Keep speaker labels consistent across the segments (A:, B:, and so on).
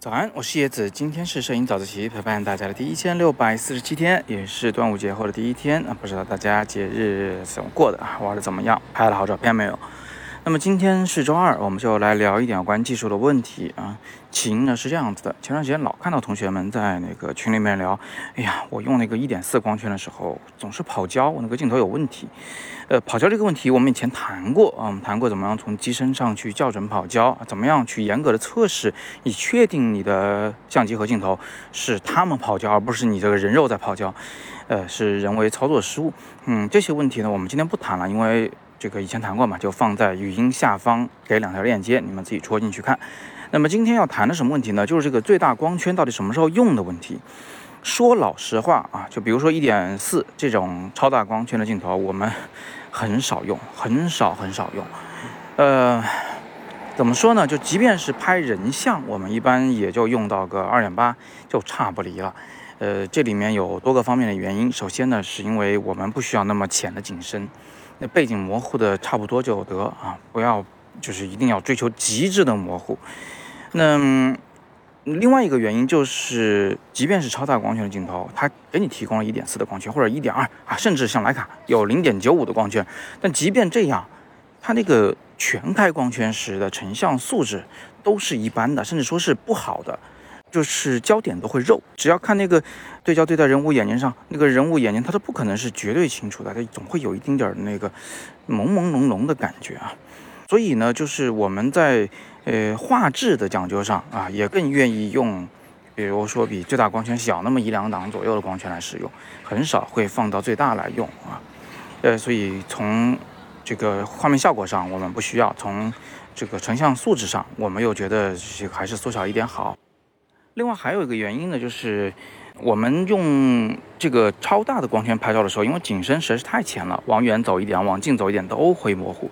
A: 早安，我是叶子，今天是摄影早自习陪伴大家的第一千六百四十七天，也是端午节后的第一天啊，不知道大家节日怎么过的啊，玩的怎么样？拍了好照片没有？那么今天是周二，我们就来聊一点有关技术的问题啊。起因呢是这样子的，前段时间老看到同学们在那个群里面聊，哎呀，我用那个一点四光圈的时候总是跑焦，我那个镜头有问题。呃，跑焦这个问题我们以前谈过啊，我们谈过怎么样从机身上去校准跑焦，怎么样去严格的测试，以确定你的相机和镜头是他们跑焦，而不是你这个人肉在跑焦，呃，是人为操作失误。嗯，这些问题呢，我们今天不谈了，因为。这个以前谈过嘛，就放在语音下方给两条链接，你们自己戳进去看。那么今天要谈的什么问题呢？就是这个最大光圈到底什么时候用的问题。说老实话啊，就比如说一点四这种超大光圈的镜头，我们很少用，很少很少用。呃，怎么说呢？就即便是拍人像，我们一般也就用到个二点八，就差不离了。呃，这里面有多个方面的原因。首先呢，是因为我们不需要那么浅的景深。那背景模糊的差不多就得啊，不要就是一定要追求极致的模糊。那另外一个原因就是，即便是超大光圈的镜头，它给你提供了一点四的光圈或者一点二啊，甚至像徕卡有零点九五的光圈，但即便这样，它那个全开光圈时的成像素质都是一般的，甚至说是不好的。就是焦点都会肉，只要看那个对焦对在人物眼睛上，那个人物眼睛它都不可能是绝对清楚的，它总会有一丁点儿那个朦朦胧胧的感觉啊。所以呢，就是我们在呃画质的讲究上啊，也更愿意用，比如说比最大光圈小那么一两档左右的光圈来使用，很少会放到最大来用啊。呃，所以从这个画面效果上我们不需要，从这个成像素质上我们又觉得还是缩小一点好。另外还有一个原因呢，就是我们用这个超大的光圈拍照的时候，因为景深实在是太浅了，往远走一点，往近走一点都会模糊，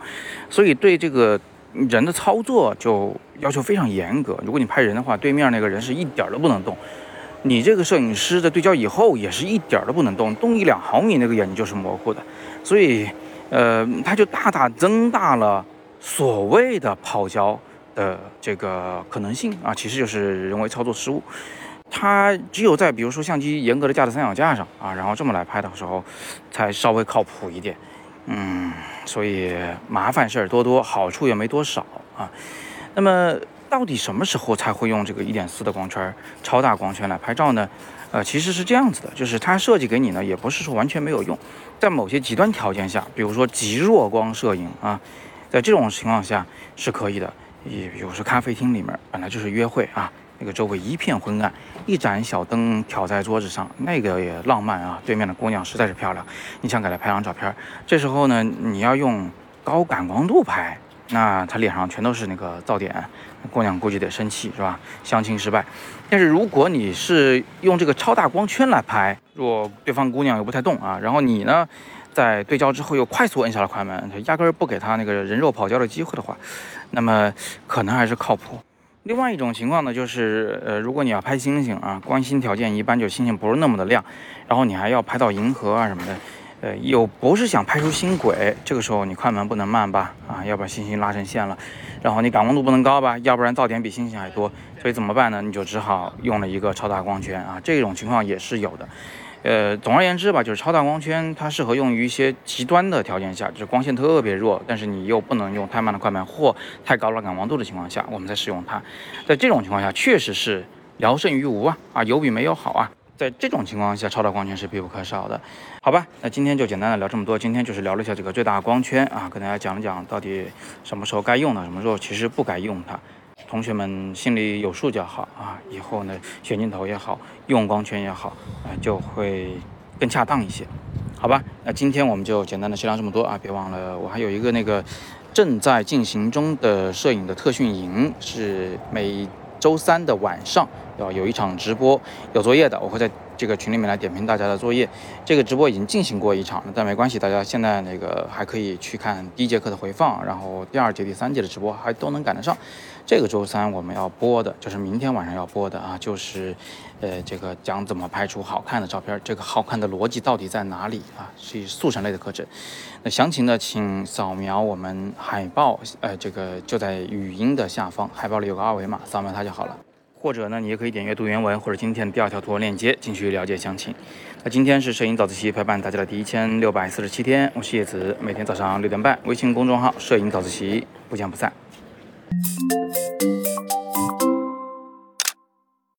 A: 所以对这个人的操作就要求非常严格。如果你拍人的话，对面那个人是一点都不能动，你这个摄影师在对焦以后也是一点都不能动，动一两毫米那个眼睛就是模糊的，所以呃，它就大大增大了所谓的跑焦。的这个可能性啊，其实就是人为操作失误。它只有在比如说相机严格的架在三脚架上啊，然后这么来拍的时候，才稍微靠谱一点。嗯，所以麻烦事儿多多，好处也没多少啊。那么到底什么时候才会用这个一点四的光圈、超大光圈来拍照呢？呃，其实是这样子的，就是它设计给你呢，也不是说完全没有用。在某些极端条件下，比如说极弱光摄影啊，在这种情况下是可以的。也比如说咖啡厅里面本来就是约会啊，那个周围一片昏暗，一盏小灯挑在桌子上，那个也浪漫啊。对面的姑娘实在是漂亮，你想给她拍张照片，这时候呢，你要用高感光度拍，那她脸上全都是那个噪点，姑娘估计得生气是吧？相亲失败。但是如果你是用这个超大光圈来拍，若对方姑娘又不太动啊，然后你呢？在对焦之后又快速摁下了快门，压根儿不给他那个人肉跑焦的机会的话，那么可能还是靠谱。另外一种情况呢，就是呃，如果你要拍星星啊，光心条件一般，就星星不是那么的亮，然后你还要拍到银河啊什么的，呃，又不是想拍出星轨，这个时候你快门不能慢吧？啊，要把星星拉成线了，然后你感光度不能高吧？要不然噪点比星星还多，所以怎么办呢？你就只好用了一个超大光圈啊，这种情况也是有的。呃，总而言之吧，就是超大光圈，它适合用于一些极端的条件下，就是光线特别弱，但是你又不能用太慢的快门或太高了感光度的情况下，我们在使用它。在这种情况下，确实是聊胜于无啊啊，有比没有好啊。在这种情况下，超大光圈是必不可少的，好吧？那今天就简单的聊这么多，今天就是聊了一下这个最大光圈啊，跟大家讲一讲到底什么时候该用它，什么时候其实不该用它。同学们心里有数就好啊，以后呢选镜头也好，用光圈也好，啊就会更恰当一些，好吧？那今天我们就简单的先聊这么多啊，别忘了我还有一个那个正在进行中的摄影的特训营，是每周三的晚上要有一场直播，有作业的我会在这个群里面来点评大家的作业。这个直播已经进行过一场了，但没关系，大家现在那个还可以去看第一节课的回放，然后第二节、第三节的直播还都能赶得上。这个周三我们要播的就是明天晚上要播的啊，就是呃这个讲怎么拍出好看的照片，这个好看的逻辑到底在哪里啊？是速成类的课程。那详情呢，请扫描我们海报，呃，这个就在语音的下方，海报里有个二维码，扫描它就好了。或者呢，你也可以点阅读原文或者今天的第二条图文链接进去了解详情。那今天是摄影早自习陪伴大家的第一千六百四十七天，我是叶子，每天早上六点半，微信公众号“摄影早自习”，不见不散。